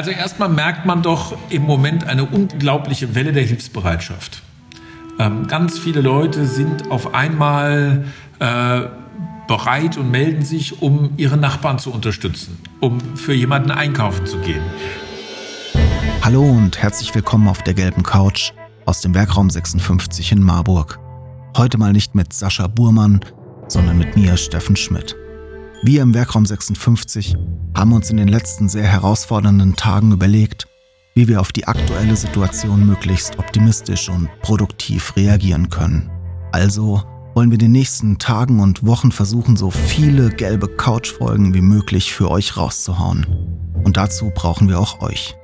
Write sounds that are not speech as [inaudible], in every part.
Also erstmal merkt man doch im Moment eine unglaubliche Welle der Hilfsbereitschaft. Ähm, ganz viele Leute sind auf einmal äh, bereit und melden sich, um ihre Nachbarn zu unterstützen, um für jemanden einkaufen zu gehen. Hallo und herzlich willkommen auf der gelben Couch aus dem Werkraum 56 in Marburg. Heute mal nicht mit Sascha Burmann, sondern mit mir, Steffen Schmidt. Wir im Werkraum 56 haben uns in den letzten sehr herausfordernden Tagen überlegt, wie wir auf die aktuelle Situation möglichst optimistisch und produktiv reagieren können. Also wollen wir in den nächsten Tagen und Wochen versuchen, so viele gelbe Couch-Folgen wie möglich für euch rauszuhauen. Und dazu brauchen wir auch euch.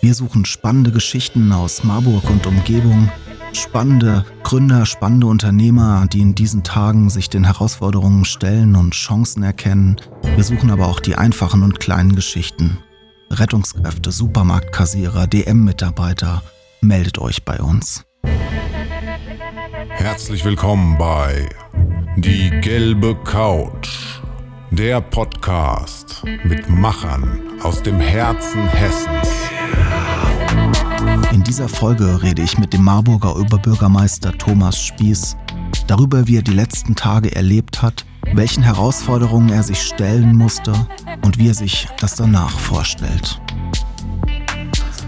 Wir suchen spannende Geschichten aus Marburg und Umgebung, spannende Gründer, spannende Unternehmer, die in diesen Tagen sich den Herausforderungen stellen und Chancen erkennen. Wir suchen aber auch die einfachen und kleinen Geschichten. Rettungskräfte, Supermarktkassierer, DM-Mitarbeiter, meldet euch bei uns. Herzlich willkommen bei Die gelbe Couch, der Podcast mit Machern aus dem Herzen Hessens. In dieser Folge rede ich mit dem Marburger Oberbürgermeister Thomas Spieß darüber, wie er die letzten Tage erlebt hat, welchen Herausforderungen er sich stellen musste und wie er sich das danach vorstellt.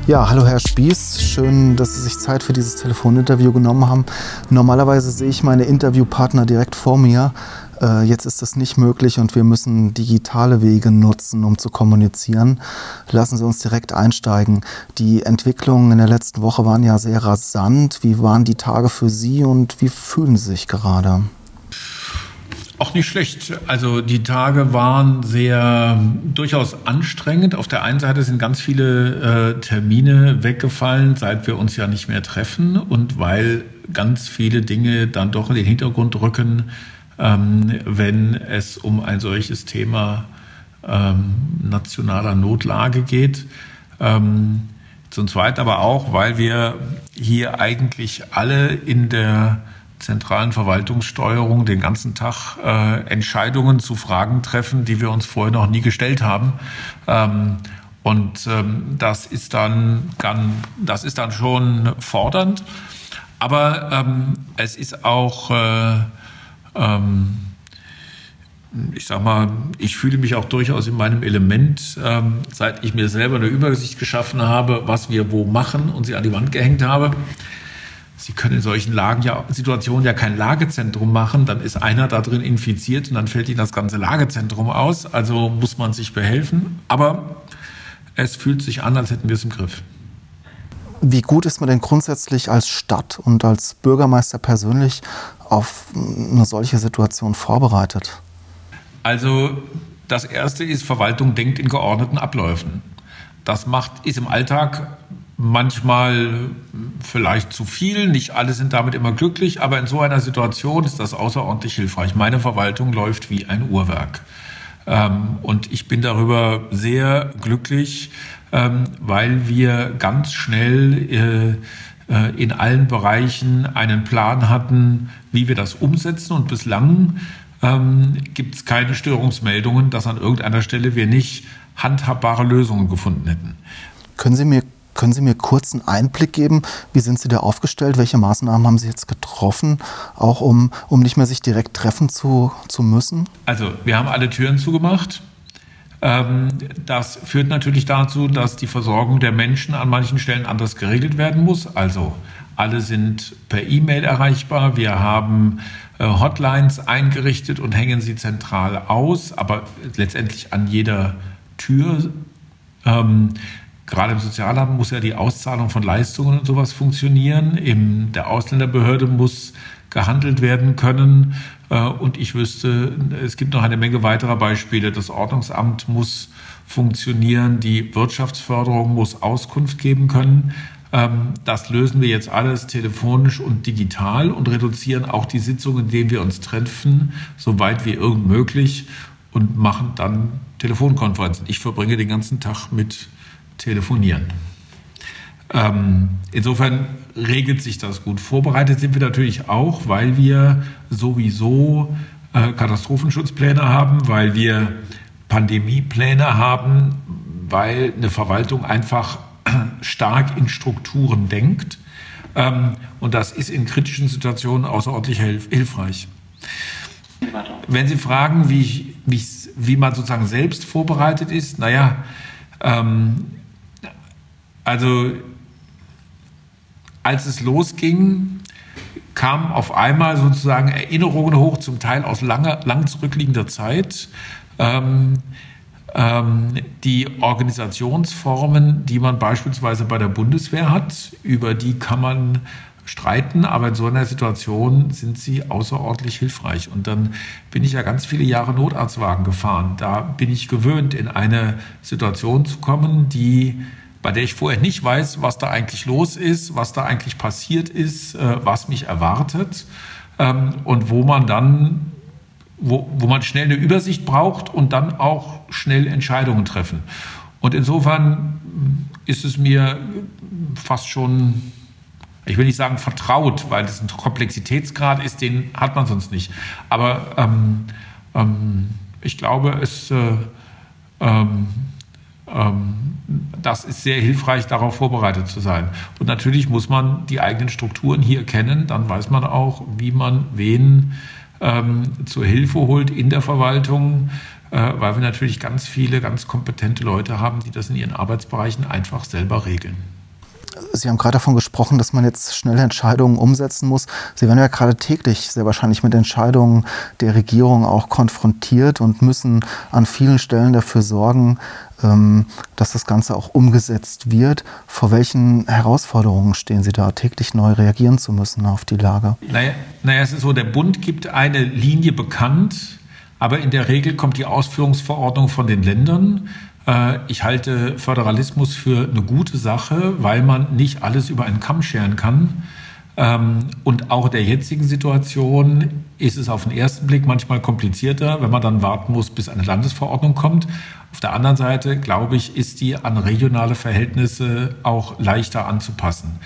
Ja, hallo Herr Spieß, schön, dass Sie sich Zeit für dieses Telefoninterview genommen haben. Normalerweise sehe ich meine Interviewpartner direkt vor mir. Äh, jetzt ist das nicht möglich und wir müssen digitale Wege nutzen, um zu kommunizieren. Lassen Sie uns direkt einsteigen. Die Entwicklungen in der letzten Woche waren ja sehr rasant. Wie waren die Tage für Sie und wie fühlen Sie sich gerade? Auch nicht schlecht. Also die Tage waren sehr durchaus anstrengend. Auf der einen Seite sind ganz viele äh, Termine weggefallen, seit wir uns ja nicht mehr treffen und weil ganz viele Dinge dann doch in den Hintergrund rücken, ähm, wenn es um ein solches Thema ähm, nationaler Notlage geht. Ähm, zum Zweiten aber auch, weil wir hier eigentlich alle in der zentralen Verwaltungssteuerung den ganzen Tag äh, Entscheidungen zu Fragen treffen, die wir uns vorher noch nie gestellt haben. Ähm, und ähm, das ist dann, kann, das ist dann schon fordernd. Aber ähm, es ist auch äh, ähm, ich sag mal, ich fühle mich auch durchaus in meinem Element, ähm, seit ich mir selber eine Übersicht geschaffen habe, was wir wo machen und sie an die Wand gehängt habe. Sie können in solchen Lagen ja, Situationen ja kein Lagezentrum machen, dann ist einer da drin infiziert und dann fällt Ihnen das ganze Lagezentrum aus. Also muss man sich behelfen. Aber es fühlt sich an, als hätten wir es im Griff. Wie gut ist man denn grundsätzlich als Stadt und als Bürgermeister persönlich auf eine solche Situation vorbereitet? Also das Erste ist, Verwaltung denkt in geordneten Abläufen. Das macht, ist im Alltag manchmal vielleicht zu viel. Nicht alle sind damit immer glücklich, aber in so einer Situation ist das außerordentlich hilfreich. Meine Verwaltung läuft wie ein Uhrwerk. Ähm, und ich bin darüber sehr glücklich, ähm, weil wir ganz schnell äh, äh, in allen Bereichen einen Plan hatten, wie wir das umsetzen. Und bislang ähm, gibt es keine Störungsmeldungen, dass an irgendeiner Stelle wir nicht handhabbare Lösungen gefunden hätten. Können Sie mir können Sie mir kurz einen Einblick geben? Wie sind Sie da aufgestellt? Welche Maßnahmen haben Sie jetzt getroffen, auch um, um nicht mehr sich direkt treffen zu, zu müssen? Also, wir haben alle Türen zugemacht. Ähm, das führt natürlich dazu, dass die Versorgung der Menschen an manchen Stellen anders geregelt werden muss. Also, alle sind per E-Mail erreichbar. Wir haben äh, Hotlines eingerichtet und hängen sie zentral aus, aber letztendlich an jeder Tür. Gerade im Sozialamt muss ja die Auszahlung von Leistungen und sowas funktionieren. In der Ausländerbehörde muss gehandelt werden können. Äh, und ich wüsste, es gibt noch eine Menge weiterer Beispiele. Das Ordnungsamt muss funktionieren, die Wirtschaftsförderung muss Auskunft geben können. Ähm, das lösen wir jetzt alles telefonisch und digital und reduzieren auch die Sitzungen, in denen wir uns treffen, so weit wie irgend möglich und machen dann Telefonkonferenzen. Ich verbringe den ganzen Tag mit telefonieren. Ähm, insofern regelt sich das gut. Vorbereitet sind wir natürlich auch, weil wir sowieso äh, Katastrophenschutzpläne haben, weil wir Pandemiepläne haben, weil eine Verwaltung einfach [clears throat] stark in Strukturen denkt. Ähm, und das ist in kritischen Situationen außerordentlich hilfreich. Wenn Sie fragen, wie, wie, wie man sozusagen selbst vorbereitet ist, naja, ähm, also als es losging, kamen auf einmal sozusagen Erinnerungen hoch, zum Teil aus langer, lang zurückliegender Zeit. Ähm, ähm, die Organisationsformen, die man beispielsweise bei der Bundeswehr hat, über die kann man streiten, aber in so einer Situation sind sie außerordentlich hilfreich. Und dann bin ich ja ganz viele Jahre Notarztwagen gefahren. Da bin ich gewöhnt, in eine Situation zu kommen, die bei der ich vorher nicht weiß, was da eigentlich los ist, was da eigentlich passiert ist, äh, was mich erwartet ähm, und wo man dann, wo, wo man schnell eine Übersicht braucht und dann auch schnell Entscheidungen treffen. Und insofern ist es mir fast schon, ich will nicht sagen vertraut, weil das ein Komplexitätsgrad ist, den hat man sonst nicht. Aber ähm, ähm, ich glaube, es äh, ähm, das ist sehr hilfreich, darauf vorbereitet zu sein. Und natürlich muss man die eigenen Strukturen hier kennen, dann weiß man auch, wie man wen ähm, zur Hilfe holt in der Verwaltung, äh, weil wir natürlich ganz viele ganz kompetente Leute haben, die das in ihren Arbeitsbereichen einfach selber regeln. Sie haben gerade davon gesprochen, dass man jetzt schnelle Entscheidungen umsetzen muss. Sie werden ja gerade täglich sehr wahrscheinlich mit Entscheidungen der Regierung auch konfrontiert und müssen an vielen Stellen dafür sorgen, ähm, dass das Ganze auch umgesetzt wird. Vor welchen Herausforderungen stehen Sie da, täglich neu reagieren zu müssen auf die Lage? Naja, naja es ist so, der Bund gibt eine Linie bekannt, aber in der Regel kommt die Ausführungsverordnung von den Ländern. Äh, ich halte Föderalismus für eine gute Sache, weil man nicht alles über einen Kamm scheren kann. Ähm, und auch der jetzigen Situation ist es auf den ersten Blick manchmal komplizierter, wenn man dann warten muss, bis eine Landesverordnung kommt. Auf der anderen Seite, glaube ich, ist die an regionale Verhältnisse auch leichter anzupassen.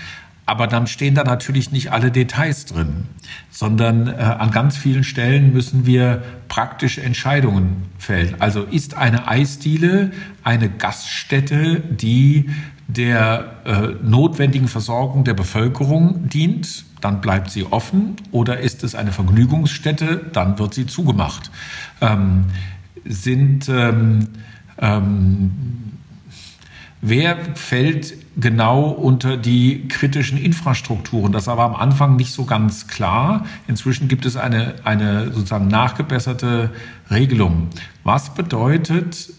Aber dann stehen da natürlich nicht alle Details drin, sondern äh, an ganz vielen Stellen müssen wir praktische Entscheidungen fällen. Also ist eine Eisdiele eine Gaststätte, die der äh, notwendigen Versorgung der Bevölkerung dient, dann bleibt sie offen. Oder ist es eine Vergnügungsstätte, dann wird sie zugemacht. Ähm, sind ähm, ähm, wer fällt genau unter die kritischen Infrastrukturen? Das war am Anfang nicht so ganz klar. Inzwischen gibt es eine, eine sozusagen nachgebesserte Regelung. Was bedeutet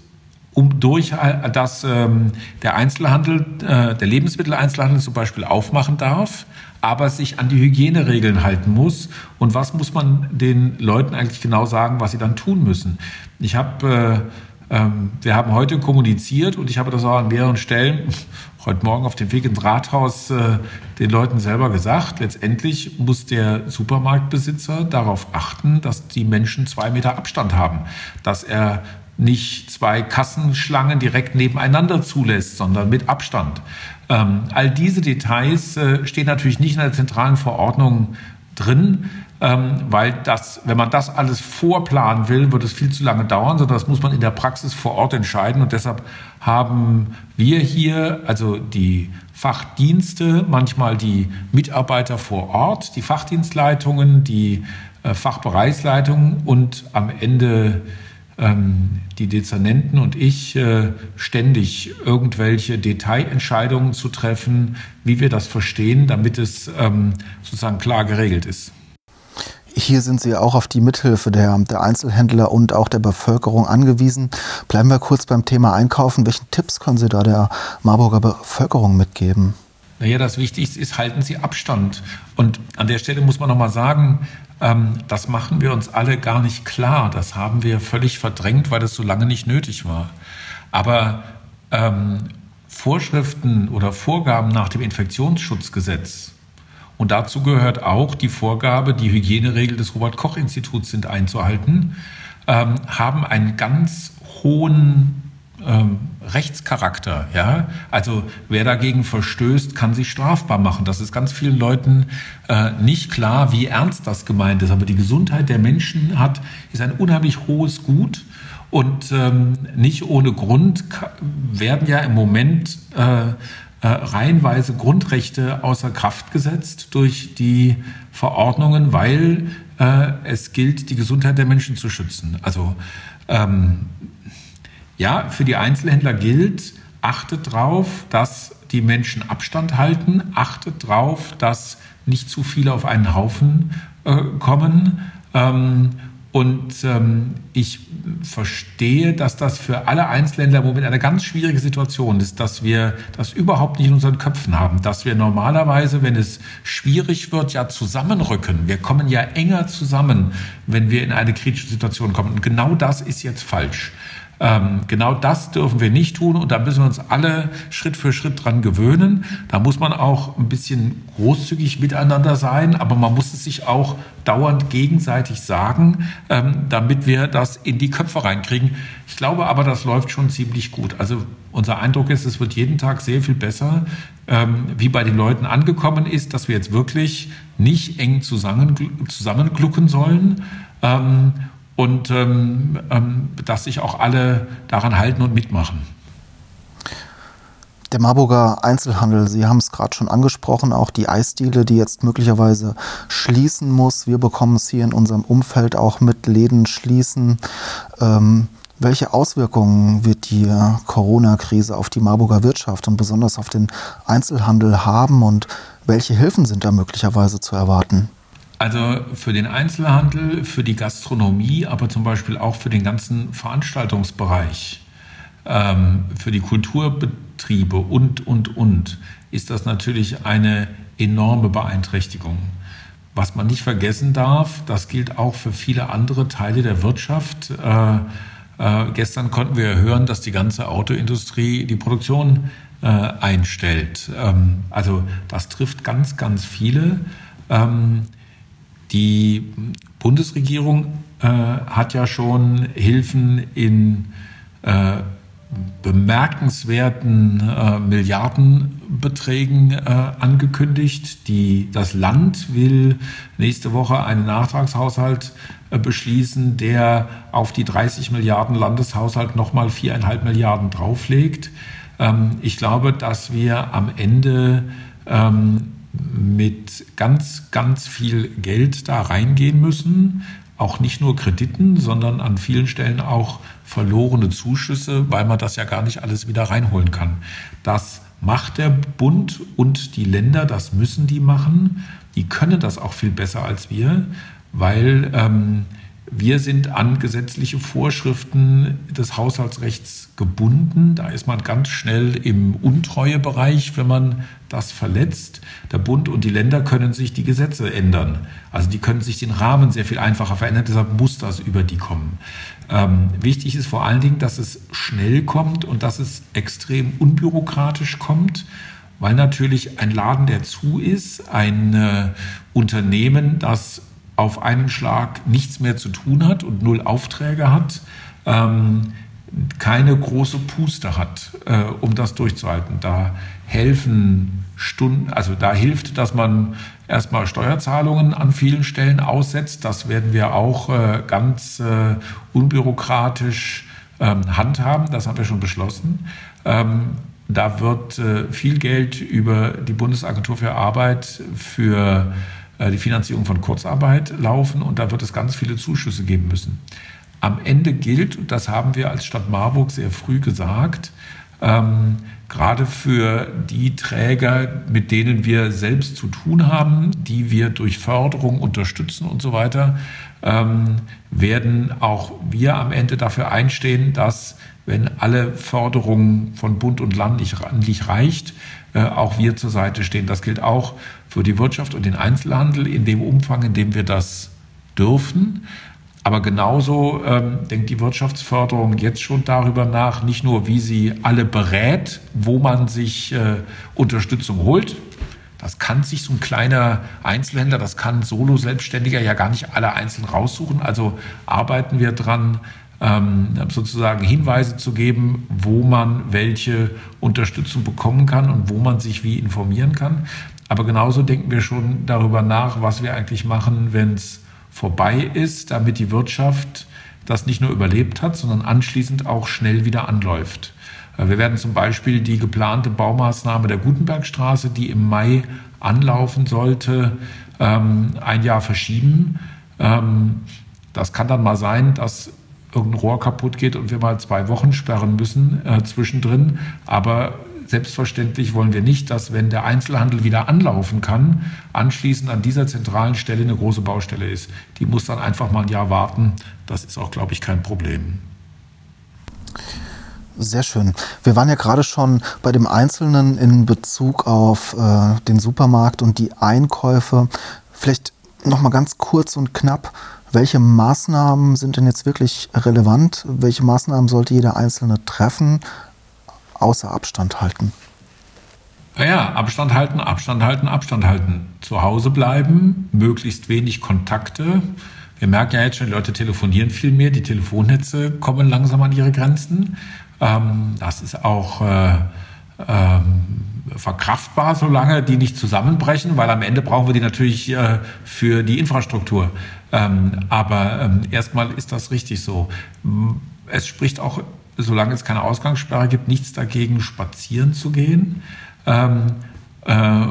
um durch äh, dass ähm, der Einzelhandel, äh, der Lebensmitteleinzelhandel zum Beispiel aufmachen darf, aber sich an die Hygieneregeln halten muss. Und was muss man den Leuten eigentlich genau sagen, was sie dann tun müssen? Ich habe, äh, ähm, wir haben heute kommuniziert und ich habe das auch an mehreren Stellen [laughs] heute Morgen auf dem Weg ins Rathaus äh, den Leuten selber gesagt. Letztendlich muss der Supermarktbesitzer darauf achten, dass die Menschen zwei Meter Abstand haben, dass er nicht zwei Kassenschlangen direkt nebeneinander zulässt, sondern mit Abstand. Ähm, all diese Details äh, stehen natürlich nicht in der zentralen Verordnung drin, ähm, weil das, wenn man das alles vorplanen will, wird es viel zu lange dauern, sondern das muss man in der Praxis vor Ort entscheiden. Und deshalb haben wir hier, also die Fachdienste, manchmal die Mitarbeiter vor Ort, die Fachdienstleitungen, die äh, Fachbereichsleitungen und am Ende ähm, die Dezernenten und ich äh, ständig irgendwelche Detailentscheidungen zu treffen, wie wir das verstehen, damit es ähm, sozusagen klar geregelt ist. Hier sind Sie auch auf die Mithilfe der, der, Einzelhändler und auch der Bevölkerung angewiesen. Bleiben wir kurz beim Thema Einkaufen. Welchen Tipps können Sie da der Marburger Bevölkerung mitgeben? Naja, das Wichtigste ist, halten Sie Abstand. Und an der Stelle muss man nochmal sagen, das machen wir uns alle gar nicht klar. Das haben wir völlig verdrängt, weil das so lange nicht nötig war. Aber ähm, Vorschriften oder Vorgaben nach dem Infektionsschutzgesetz, und dazu gehört auch die Vorgabe, die Hygieneregel des Robert Koch Instituts sind einzuhalten, ähm, haben einen ganz hohen ähm, Rechtscharakter. Ja? Also wer dagegen verstößt, kann sich strafbar machen. Das ist ganz vielen Leuten äh, nicht klar, wie ernst das gemeint ist. Aber die Gesundheit der Menschen hat, ist ein unheimlich hohes Gut. Und ähm, nicht ohne Grund werden ja im Moment äh, äh, reihenweise Grundrechte außer Kraft gesetzt durch die Verordnungen, weil äh, es gilt, die Gesundheit der Menschen zu schützen. Also ähm, ja, für die Einzelhändler gilt, achtet darauf, dass die Menschen Abstand halten, achtet darauf, dass nicht zu viele auf einen Haufen äh, kommen. Ähm, und ähm, ich verstehe, dass das für alle Einzelländer im Moment eine ganz schwierige Situation ist, dass wir das überhaupt nicht in unseren Köpfen haben, dass wir normalerweise, wenn es schwierig wird, ja zusammenrücken. Wir kommen ja enger zusammen, wenn wir in eine kritische Situation kommen. Und genau das ist jetzt falsch. Ähm, genau das dürfen wir nicht tun und da müssen wir uns alle Schritt für Schritt dran gewöhnen. Da muss man auch ein bisschen großzügig miteinander sein, aber man muss es sich auch dauernd gegenseitig sagen, ähm, damit wir das in die Köpfe reinkriegen. Ich glaube aber, das läuft schon ziemlich gut. Also unser Eindruck ist, es wird jeden Tag sehr viel besser, ähm, wie bei den Leuten angekommen ist, dass wir jetzt wirklich nicht eng zusammen, zusammenglucken sollen. Und ähm, ähm, dass sich auch alle daran halten und mitmachen. Der Marburger Einzelhandel, Sie haben es gerade schon angesprochen, auch die Eisdiele, die jetzt möglicherweise schließen muss. Wir bekommen es hier in unserem Umfeld auch mit Läden schließen. Ähm, welche Auswirkungen wird die Corona-Krise auf die Marburger Wirtschaft und besonders auf den Einzelhandel haben und welche Hilfen sind da möglicherweise zu erwarten? Also für den Einzelhandel, für die Gastronomie, aber zum Beispiel auch für den ganzen Veranstaltungsbereich, ähm, für die Kulturbetriebe und, und, und, ist das natürlich eine enorme Beeinträchtigung. Was man nicht vergessen darf, das gilt auch für viele andere Teile der Wirtschaft. Äh, äh, gestern konnten wir hören, dass die ganze Autoindustrie die Produktion äh, einstellt. Ähm, also das trifft ganz, ganz viele. Ähm, die Bundesregierung äh, hat ja schon Hilfen in äh, bemerkenswerten äh, Milliardenbeträgen äh, angekündigt. Die, das Land will nächste Woche einen Nachtragshaushalt äh, beschließen, der auf die 30 Milliarden Landeshaushalt nochmal viereinhalb Milliarden drauflegt. Ähm, ich glaube, dass wir am Ende ähm, mit ganz, ganz viel Geld da reingehen müssen. Auch nicht nur Krediten, sondern an vielen Stellen auch verlorene Zuschüsse, weil man das ja gar nicht alles wieder reinholen kann. Das macht der Bund und die Länder, das müssen die machen. Die können das auch viel besser als wir, weil ähm, wir sind an gesetzliche Vorschriften des Haushaltsrechts gebunden. Da ist man ganz schnell im Untreuebereich, wenn man das verletzt. Der Bund und die Länder können sich die Gesetze ändern. Also die können sich den Rahmen sehr viel einfacher verändern. Deshalb muss das über die kommen. Ähm, wichtig ist vor allen Dingen, dass es schnell kommt und dass es extrem unbürokratisch kommt weil natürlich ein Laden, der zu ist, ein äh, Unternehmen, das auf einen Schlag nichts mehr zu tun hat und null Aufträge hat, ähm, keine große Puste hat, äh, um das durchzuhalten. Da helfen Stunden, also da hilft, dass man erstmal Steuerzahlungen an vielen Stellen aussetzt. Das werden wir auch äh, ganz äh, unbürokratisch ähm, handhaben. Das haben wir schon beschlossen. Ähm, da wird äh, viel Geld über die Bundesagentur für Arbeit für äh, die Finanzierung von Kurzarbeit laufen und da wird es ganz viele Zuschüsse geben müssen. Am Ende gilt, und das haben wir als Stadt Marburg sehr früh gesagt, ähm, gerade für die Träger, mit denen wir selbst zu tun haben, die wir durch Förderung unterstützen und so weiter, ähm, werden auch wir am Ende dafür einstehen, dass, wenn alle Förderungen von Bund und Land nicht, nicht reicht, äh, auch wir zur Seite stehen. Das gilt auch für die Wirtschaft und den Einzelhandel in dem Umfang, in dem wir das dürfen. Aber genauso ähm, denkt die Wirtschaftsförderung jetzt schon darüber nach, nicht nur, wie sie alle berät, wo man sich äh, Unterstützung holt. Das kann sich so ein kleiner Einzelhändler, das kann Solo-Selbstständiger ja gar nicht alle einzeln raussuchen. Also arbeiten wir dran, ähm, sozusagen Hinweise zu geben, wo man welche Unterstützung bekommen kann und wo man sich wie informieren kann. Aber genauso denken wir schon darüber nach, was wir eigentlich machen, wenn es vorbei ist, damit die Wirtschaft das nicht nur überlebt hat, sondern anschließend auch schnell wieder anläuft. Äh, wir werden zum Beispiel die geplante Baumaßnahme der Gutenbergstraße, die im Mai anlaufen sollte, ähm, ein Jahr verschieben. Ähm, das kann dann mal sein, dass irgendein Rohr kaputt geht und wir mal zwei Wochen sperren müssen äh, zwischendrin. Aber selbstverständlich wollen wir nicht, dass wenn der Einzelhandel wieder anlaufen kann, anschließend an dieser zentralen Stelle eine große Baustelle ist. Die muss dann einfach mal ein Jahr warten. Das ist auch, glaube ich, kein Problem. Sehr schön. Wir waren ja gerade schon bei dem Einzelnen in Bezug auf äh, den Supermarkt und die Einkäufe. Vielleicht noch mal ganz kurz und knapp. Welche Maßnahmen sind denn jetzt wirklich relevant? Welche Maßnahmen sollte jeder Einzelne treffen, außer Abstand halten? Naja, Abstand halten, Abstand halten, Abstand halten. Zu Hause bleiben, möglichst wenig Kontakte. Wir merken ja jetzt schon, die Leute telefonieren viel mehr, die Telefonnetze kommen langsam an ihre Grenzen. Ähm, das ist auch äh, ähm, verkraftbar, solange die nicht zusammenbrechen, weil am Ende brauchen wir die natürlich äh, für die Infrastruktur. Ähm, aber ähm, erstmal ist das richtig so. Es spricht auch, solange es keine Ausgangssperre gibt, nichts dagegen, spazieren zu gehen ähm, äh,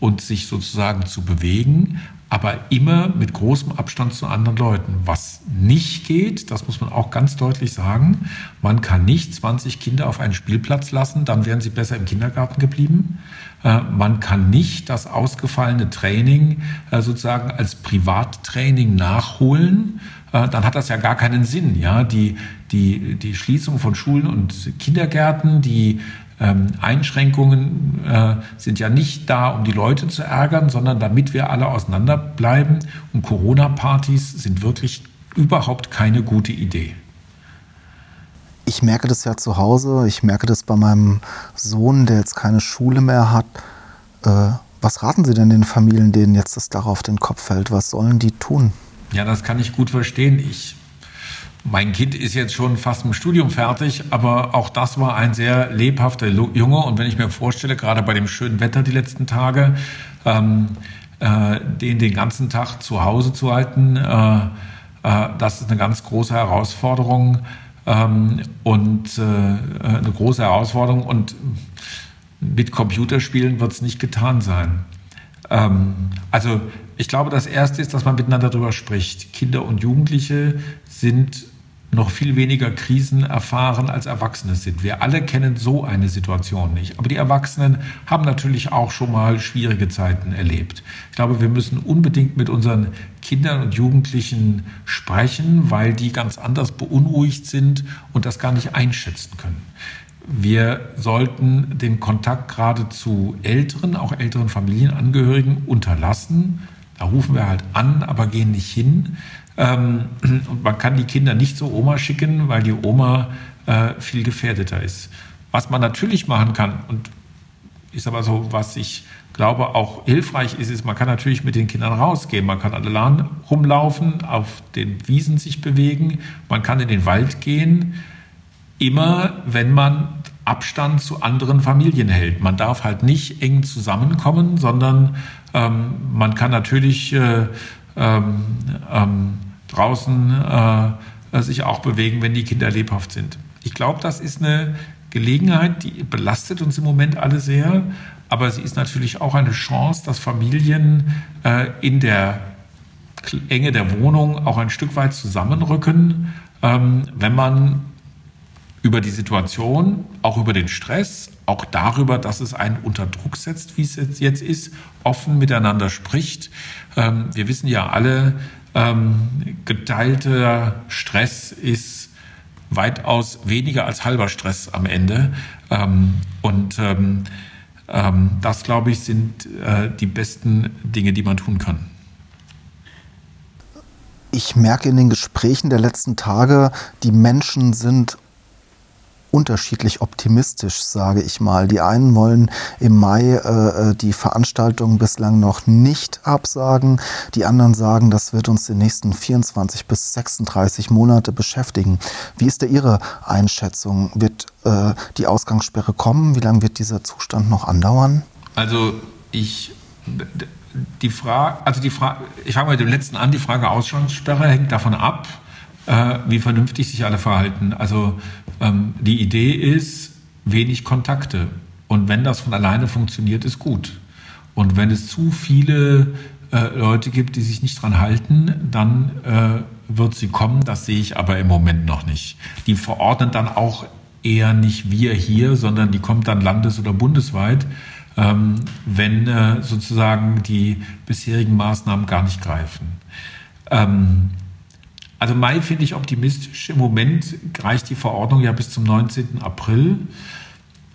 und sich sozusagen zu bewegen aber immer mit großem Abstand zu anderen Leuten. Was nicht geht, das muss man auch ganz deutlich sagen, man kann nicht 20 Kinder auf einen Spielplatz lassen, dann wären sie besser im Kindergarten geblieben. Äh, man kann nicht das ausgefallene Training äh, sozusagen als Privattraining nachholen. Äh, dann hat das ja gar keinen Sinn. Ja? Die, die, die Schließung von Schulen und Kindergärten, die ähm, Einschränkungen äh, sind ja nicht da, um die Leute zu ärgern, sondern damit wir alle auseinanderbleiben. Und Corona-Partys sind wirklich überhaupt keine gute Idee. Ich merke das ja zu Hause, ich merke das bei meinem Sohn, der jetzt keine Schule mehr hat. Äh, was raten Sie denn den Familien, denen jetzt das darauf den Kopf fällt? Was sollen die tun? Ja, das kann ich gut verstehen. Ich mein Kind ist jetzt schon fast im Studium fertig, aber auch das war ein sehr lebhafter Junge. Und wenn ich mir vorstelle, gerade bei dem schönen Wetter die letzten Tage, ähm, äh, den den ganzen Tag zu Hause zu halten, äh, äh, das ist eine ganz große Herausforderung ähm, und äh, eine große Herausforderung. Und mit Computerspielen wird es nicht getan sein. Ähm, also ich glaube, das Erste ist, dass man miteinander darüber spricht. Kinder und Jugendliche sind noch viel weniger Krisen erfahren als Erwachsene sind. Wir alle kennen so eine Situation nicht. Aber die Erwachsenen haben natürlich auch schon mal schwierige Zeiten erlebt. Ich glaube, wir müssen unbedingt mit unseren Kindern und Jugendlichen sprechen, weil die ganz anders beunruhigt sind und das gar nicht einschätzen können. Wir sollten den Kontakt gerade zu älteren, auch älteren Familienangehörigen unterlassen. Da rufen wir halt an, aber gehen nicht hin. Ähm, und man kann die Kinder nicht zur Oma schicken, weil die Oma äh, viel gefährdeter ist. Was man natürlich machen kann, und ist aber so, was ich glaube auch hilfreich ist, ist, man kann natürlich mit den Kindern rausgehen. Man kann Lahn rumlaufen, auf den Wiesen sich bewegen, man kann in den Wald gehen. Immer, wenn man Abstand zu anderen Familien hält. Man darf halt nicht eng zusammenkommen, sondern ähm, man kann natürlich äh, ähm, ähm, draußen äh, sich auch bewegen, wenn die Kinder lebhaft sind. Ich glaube, das ist eine Gelegenheit, die belastet uns im Moment alle sehr, aber sie ist natürlich auch eine Chance, dass Familien äh, in der Enge der Wohnung auch ein Stück weit zusammenrücken, ähm, wenn man über die Situation, auch über den Stress, auch darüber, dass es einen unter Druck setzt, wie es jetzt ist, offen miteinander spricht. Ähm, wir wissen ja alle, ähm, geteilter Stress ist weitaus weniger als halber Stress am Ende. Ähm, und das, glaube ich, sind äh, die besten Dinge, die man tun kann. Ich merke in den Gesprächen der letzten Tage, die Menschen sind unterschiedlich optimistisch, sage ich mal. Die einen wollen im Mai äh, äh, die Veranstaltung bislang noch nicht absagen. Die anderen sagen, das wird uns die nächsten 24 bis 36 Monate beschäftigen. Wie ist da Ihre Einschätzung? Wird äh, die Ausgangssperre kommen? Wie lange wird dieser Zustand noch andauern? Also ich die Frage, also die Frage, ich fange mit dem letzten an, die Frage Ausgangssperre hängt davon ab, äh, wie vernünftig sich alle verhalten. Also ähm, die Idee ist wenig Kontakte. Und wenn das von alleine funktioniert, ist gut. Und wenn es zu viele äh, Leute gibt, die sich nicht dran halten, dann äh, wird sie kommen. Das sehe ich aber im Moment noch nicht. Die verordnen dann auch eher nicht wir hier, sondern die kommt dann landes- oder bundesweit, ähm, wenn äh, sozusagen die bisherigen Maßnahmen gar nicht greifen. Ähm, also Mai finde ich optimistisch. Im Moment reicht die Verordnung ja bis zum 19. April.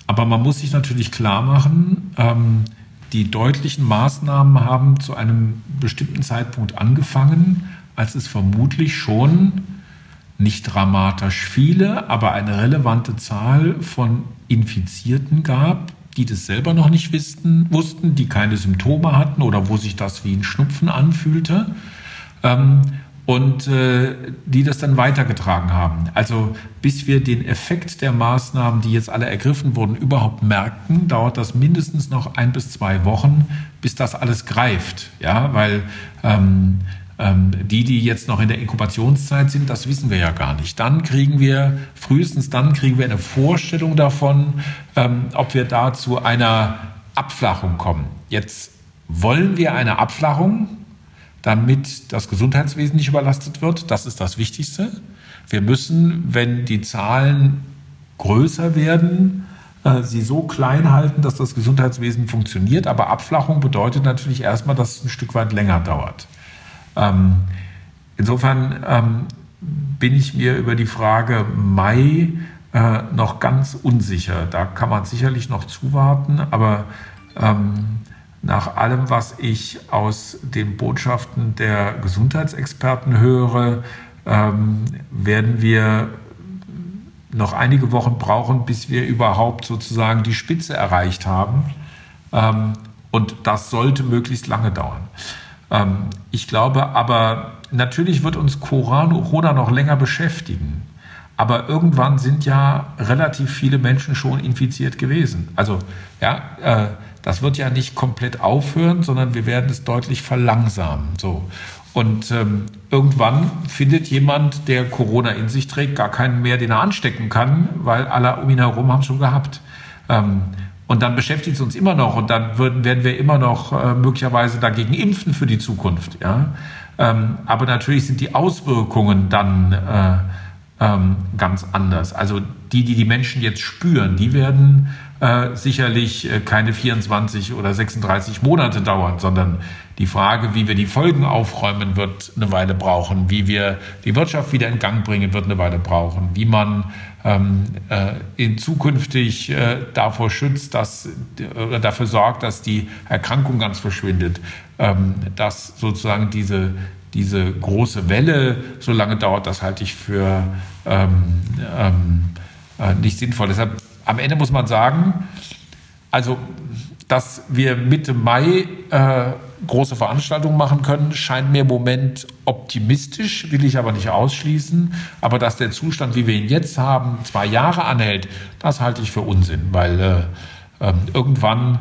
Aber man muss sich natürlich klar machen, ähm, die deutlichen Maßnahmen haben zu einem bestimmten Zeitpunkt angefangen, als es vermutlich schon nicht dramatisch viele, aber eine relevante Zahl von Infizierten gab, die das selber noch nicht wussten, wussten die keine Symptome hatten oder wo sich das wie ein Schnupfen anfühlte. Ähm, und äh, die das dann weitergetragen haben. Also bis wir den Effekt der Maßnahmen, die jetzt alle ergriffen wurden, überhaupt merken, dauert das mindestens noch ein bis zwei Wochen, bis das alles greift. Ja, weil ähm, ähm, die, die jetzt noch in der Inkubationszeit sind, das wissen wir ja gar nicht. Dann kriegen wir, frühestens dann kriegen wir eine Vorstellung davon, ähm, ob wir da zu einer Abflachung kommen. Jetzt wollen wir eine Abflachung damit das Gesundheitswesen nicht überlastet wird. Das ist das Wichtigste. Wir müssen, wenn die Zahlen größer werden, äh, sie so klein halten, dass das Gesundheitswesen funktioniert. Aber Abflachung bedeutet natürlich erstmal, dass es ein Stück weit länger dauert. Ähm, insofern ähm, bin ich mir über die Frage Mai äh, noch ganz unsicher. Da kann man sicherlich noch zuwarten, aber ähm, nach allem, was ich aus den Botschaften der Gesundheitsexperten höre, ähm, werden wir noch einige Wochen brauchen, bis wir überhaupt sozusagen die Spitze erreicht haben. Ähm, und das sollte möglichst lange dauern. Ähm, ich glaube aber, natürlich wird uns Corona noch länger beschäftigen. Aber irgendwann sind ja relativ viele Menschen schon infiziert gewesen. Also, ja, äh, das wird ja nicht komplett aufhören, sondern wir werden es deutlich verlangsamen. So. Und ähm, irgendwann findet jemand, der Corona in sich trägt, gar keinen mehr, den er anstecken kann, weil alle um ihn herum haben schon gehabt. Ähm, und dann beschäftigt es uns immer noch und dann würden, werden wir immer noch äh, möglicherweise dagegen impfen für die Zukunft. Ja? Ähm, aber natürlich sind die Auswirkungen dann äh, ähm, ganz anders. Also die, die die Menschen jetzt spüren, die werden äh, sicherlich äh, keine 24 oder 36 Monate dauern, sondern die Frage, wie wir die Folgen aufräumen, wird eine Weile brauchen. Wie wir die Wirtschaft wieder in Gang bringen, wird eine Weile brauchen. Wie man ähm, äh, in zukünftig äh, davor schützt, dass oder dafür sorgt, dass die Erkrankung ganz verschwindet, ähm, dass sozusagen diese diese große Welle so lange dauert, das halte ich für ähm, ähm, äh, nicht sinnvoll. Deshalb am Ende muss man sagen, also dass wir Mitte Mai äh, große Veranstaltungen machen können, scheint mir im Moment optimistisch, will ich aber nicht ausschließen. Aber dass der Zustand, wie wir ihn jetzt haben, zwei Jahre anhält, das halte ich für Unsinn, weil äh, äh, irgendwann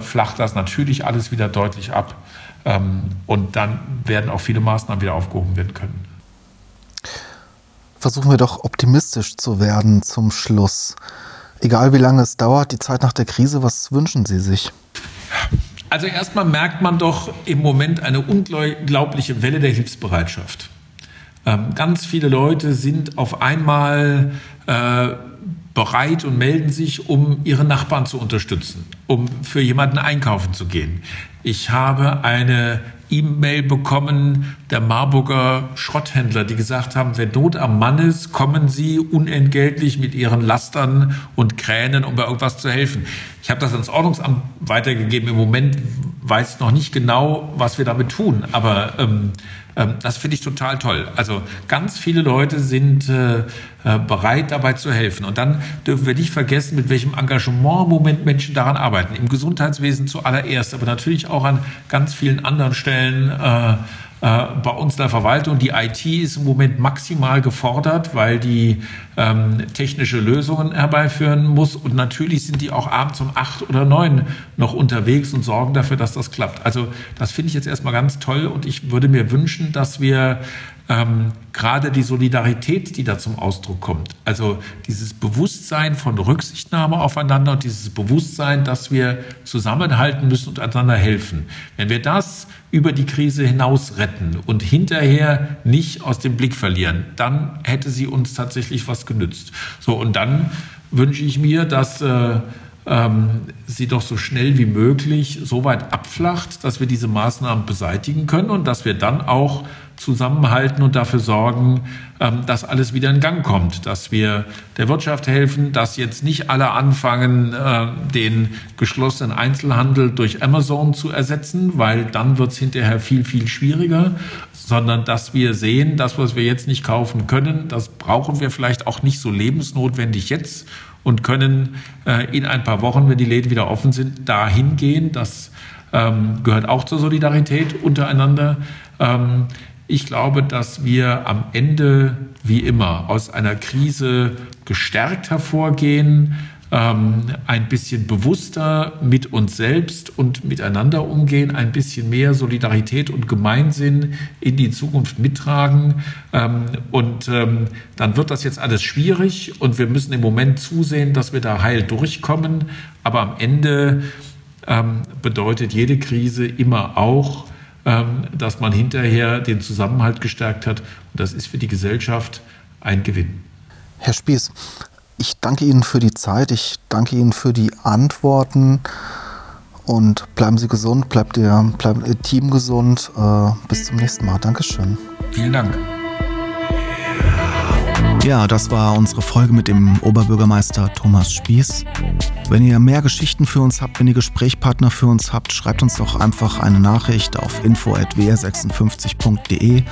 flacht das natürlich alles wieder deutlich ab. Ähm, und dann werden auch viele Maßnahmen wieder aufgehoben werden können. Versuchen wir doch optimistisch zu werden zum Schluss. Egal wie lange es dauert, die Zeit nach der Krise, was wünschen Sie sich? Also erstmal merkt man doch im Moment eine unglaubliche Welle der Hilfsbereitschaft. Ähm, ganz viele Leute sind auf einmal äh, bereit und melden sich, um ihre Nachbarn zu unterstützen, um für jemanden einkaufen zu gehen. Ich habe eine E-Mail bekommen der Marburger Schrotthändler, die gesagt haben, wenn Not am Mann ist, kommen sie unentgeltlich mit ihren Lastern und Kränen, um bei irgendwas zu helfen. Ich habe das ans Ordnungsamt weitergegeben. Im Moment weiß noch nicht genau, was wir damit tun, aber ähm, ähm, das finde ich total toll. Also ganz viele Leute sind äh, äh, bereit, dabei zu helfen. Und dann dürfen wir nicht vergessen, mit welchem Engagement im Moment Menschen daran arbeiten. Im Gesundheitswesen zuallererst, aber natürlich auch an ganz vielen anderen Stellen. Äh, bei uns in der Verwaltung. Die IT ist im Moment maximal gefordert, weil die ähm, technische Lösungen herbeiführen muss. Und natürlich sind die auch abends um acht oder neun noch unterwegs und sorgen dafür, dass das klappt. Also das finde ich jetzt erstmal ganz toll und ich würde mir wünschen, dass wir ähm, gerade die Solidarität, die da zum Ausdruck kommt. Also dieses Bewusstsein von Rücksichtnahme aufeinander und dieses Bewusstsein, dass wir zusammenhalten müssen und einander helfen. Wenn wir das über die Krise hinaus retten und hinterher nicht aus dem Blick verlieren, dann hätte sie uns tatsächlich was genützt. So, und dann wünsche ich mir, dass äh, ähm, sie doch so schnell wie möglich so weit abflacht, dass wir diese Maßnahmen beseitigen können und dass wir dann auch zusammenhalten und dafür sorgen, ähm, dass alles wieder in Gang kommt, dass wir der Wirtschaft helfen, dass jetzt nicht alle anfangen, äh, den geschlossenen Einzelhandel durch Amazon zu ersetzen, weil dann wird es hinterher viel, viel schwieriger, sondern dass wir sehen, das, was wir jetzt nicht kaufen können, das brauchen wir vielleicht auch nicht so lebensnotwendig jetzt und können äh, in ein paar Wochen, wenn die Läden wieder offen sind, dahin gehen. Das ähm, gehört auch zur Solidarität untereinander. Ähm, ich glaube, dass wir am Ende, wie immer, aus einer Krise gestärkt hervorgehen, ähm, ein bisschen bewusster mit uns selbst und miteinander umgehen, ein bisschen mehr Solidarität und Gemeinsinn in die Zukunft mittragen. Ähm, und ähm, dann wird das jetzt alles schwierig und wir müssen im Moment zusehen, dass wir da heil durchkommen. Aber am Ende bedeutet jede Krise immer auch, dass man hinterher den Zusammenhalt gestärkt hat. Und das ist für die Gesellschaft ein Gewinn. Herr Spieß, ich danke Ihnen für die Zeit, ich danke Ihnen für die Antworten und bleiben Sie gesund, bleibt Ihr, bleibt Ihr Team gesund. Äh, bis zum nächsten Mal. Dankeschön. Vielen Dank. Ja, das war unsere Folge mit dem Oberbürgermeister Thomas Spieß. Wenn ihr mehr Geschichten für uns habt, wenn ihr Gesprächspartner für uns habt, schreibt uns doch einfach eine Nachricht auf info.wr56.de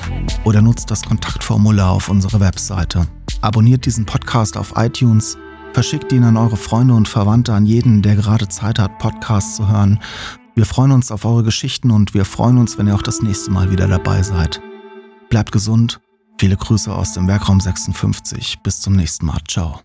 oder nutzt das Kontaktformular auf unserer Webseite. Abonniert diesen Podcast auf iTunes, verschickt ihn an eure Freunde und Verwandte, an jeden, der gerade Zeit hat, Podcasts zu hören. Wir freuen uns auf eure Geschichten und wir freuen uns, wenn ihr auch das nächste Mal wieder dabei seid. Bleibt gesund. Viele Grüße aus dem Werkraum 56. Bis zum nächsten Mal. Ciao.